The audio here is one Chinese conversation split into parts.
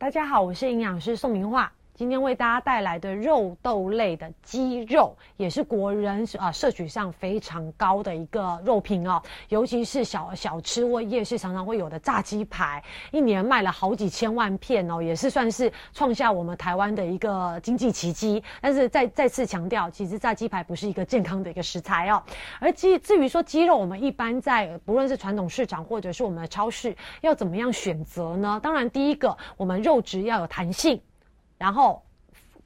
大家好，我是营养师宋明化。今天为大家带来的肉豆类的鸡肉，也是国人啊摄取上非常高的一个肉品哦。尤其是小小吃或夜市常常会有的炸鸡排，一年卖了好几千万片哦，也是算是创下我们台湾的一个经济奇迹。但是再再次强调，其实炸鸡排不是一个健康的一个食材哦。而至至于说鸡肉，我们一般在不论是传统市场或者是我们的超市，要怎么样选择呢？当然，第一个，我们肉质要有弹性。然后，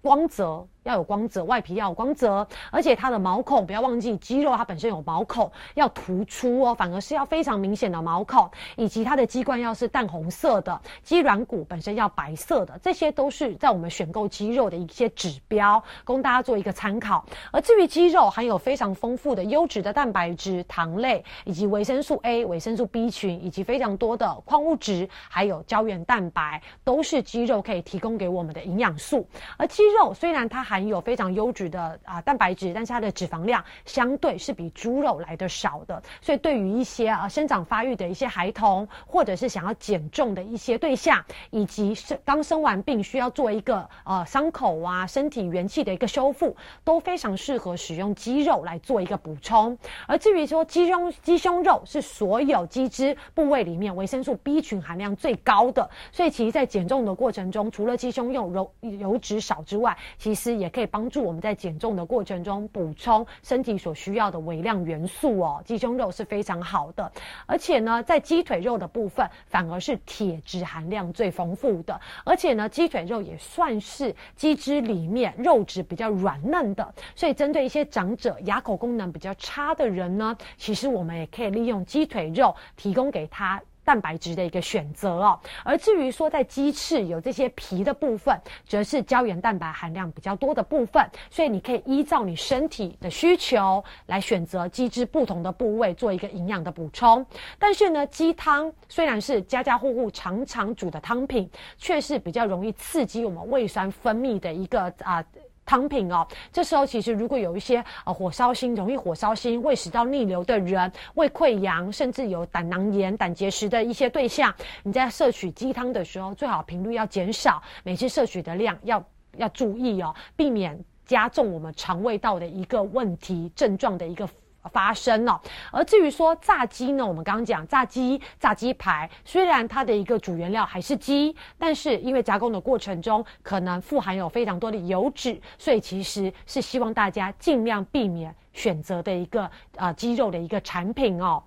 光泽。要有光泽，外皮要有光泽，而且它的毛孔不要忘记，鸡肉它本身有毛孔，要突出哦，反而是要非常明显的毛孔，以及它的鸡冠要是淡红色的，鸡软骨本身要白色的，这些都是在我们选购鸡肉的一些指标，供大家做一个参考。而至于鸡肉含有非常丰富的优质的蛋白质、糖类，以及维生素 A、维生素 B 群，以及非常多的矿物质，还有胶原蛋白，都是鸡肉可以提供给我们的营养素。而鸡肉虽然它还含有非常优质的啊蛋白质，但是它的脂肪量相对是比猪肉来的少的，所以对于一些啊生长发育的一些孩童，或者是想要减重的一些对象，以及生刚生完病需要做一个呃伤口啊身体元气的一个修复，都非常适合使用鸡肉来做一个补充。而至于说鸡胸鸡胸肉是所有鸡汁部位里面维生素 B 群含量最高的，所以其实在减重的过程中，除了鸡胸肉油油脂少之外，其实也也可以帮助我们在减重的过程中补充身体所需要的微量元素哦。鸡胸肉是非常好的，而且呢，在鸡腿肉的部分反而是铁质含量最丰富的，而且呢，鸡腿肉也算是鸡汁里面肉质比较软嫩的，所以针对一些长者牙口功能比较差的人呢，其实我们也可以利用鸡腿肉提供给他。蛋白质的一个选择哦，而至于说在鸡翅有这些皮的部分，则是胶原蛋白含量比较多的部分，所以你可以依照你身体的需求来选择鸡汁不同的部位做一个营养的补充。但是呢，鸡汤虽然是家家户户常常煮的汤品，却是比较容易刺激我们胃酸分泌的一个啊。汤品哦，这时候其实如果有一些呃火烧心、容易火烧心、胃食道逆流的人、胃溃疡，甚至有胆囊炎、胆结石的一些对象，你在摄取鸡汤的时候，最好频率要减少，每次摄取的量要要注意哦，避免加重我们肠胃道的一个问题症状的一个。发生了，而至于说炸鸡呢，我们刚刚讲炸鸡、炸鸡排，虽然它的一个主原料还是鸡，但是因为加工的过程中可能富含有非常多的油脂，所以其实是希望大家尽量避免选择的一个啊鸡肉的一个产品哦。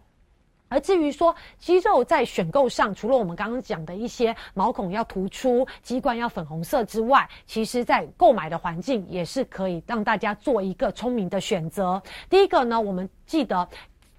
而至于说肌肉在选购上，除了我们刚刚讲的一些毛孔要突出、肌冠要粉红色之外，其实在购买的环境也是可以让大家做一个聪明的选择。第一个呢，我们记得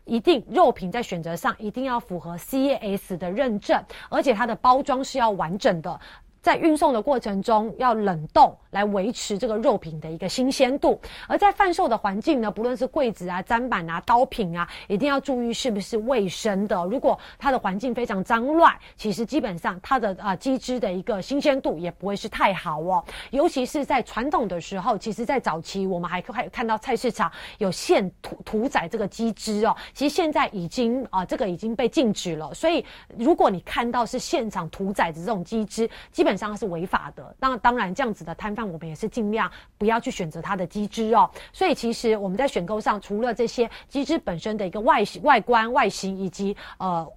一定肉品在选择上一定要符合 CAS 的认证，而且它的包装是要完整的。在运送的过程中要冷冻来维持这个肉品的一个新鲜度，而在贩售的环境呢，不论是柜子啊、砧板啊、刀品啊，一定要注意是不是卫生的。如果它的环境非常脏乱，其实基本上它的啊鸡汁的一个新鲜度也不会是太好哦。尤其是在传统的时候，其实在早期我们还可还看到菜市场有现屠屠宰这个鸡汁哦，其实现在已经啊这个已经被禁止了。所以如果你看到是现场屠宰的这种鸡汁，基本基本上是违法的，那当然这样子的摊贩，我们也是尽量不要去选择它的机制哦。所以其实我们在选购上，除了这些机制本身的一个外形、外观、外形以及呃。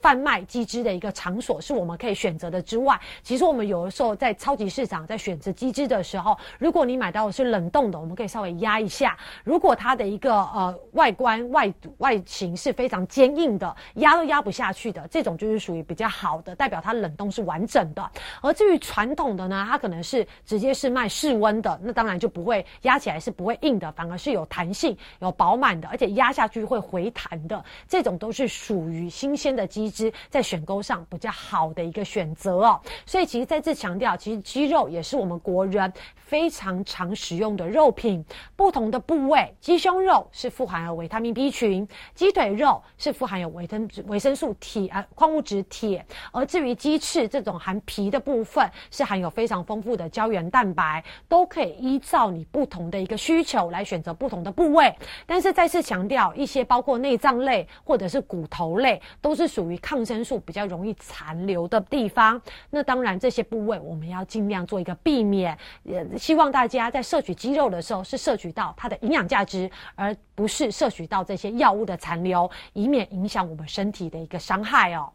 贩卖鸡汁的一个场所是我们可以选择的之外，其实我们有的时候在超级市场在选择鸡汁的时候，如果你买到的是冷冻的，我们可以稍微压一下。如果它的一个呃外观外外形是非常坚硬的，压都压不下去的，这种就是属于比较好的，代表它冷冻是完整的。而至于传统的呢，它可能是直接是卖室温的，那当然就不会压起来是不会硬的，反而是有弹性、有饱满的，而且压下去会回弹的，这种都是属于新鲜的。鸡汁在选购上比较好的一个选择哦，所以其实再次强调，其实鸡肉也是我们国人非常常使用的肉品。不同的部位，鸡胸肉是富含有维他命 B 群，鸡腿肉是富含有维生维生素铁啊矿物质铁，而至于鸡翅这种含皮的部分，是含有非常丰富的胶原蛋白，都可以依照你不同的一个需求来选择不同的部位。但是再次强调，一些包括内脏类或者是骨头类，都是属属于抗生素比较容易残留的地方。那当然，这些部位我们要尽量做一个避免。也希望大家在摄取肌肉的时候，是摄取到它的营养价值，而不是摄取到这些药物的残留，以免影响我们身体的一个伤害哦。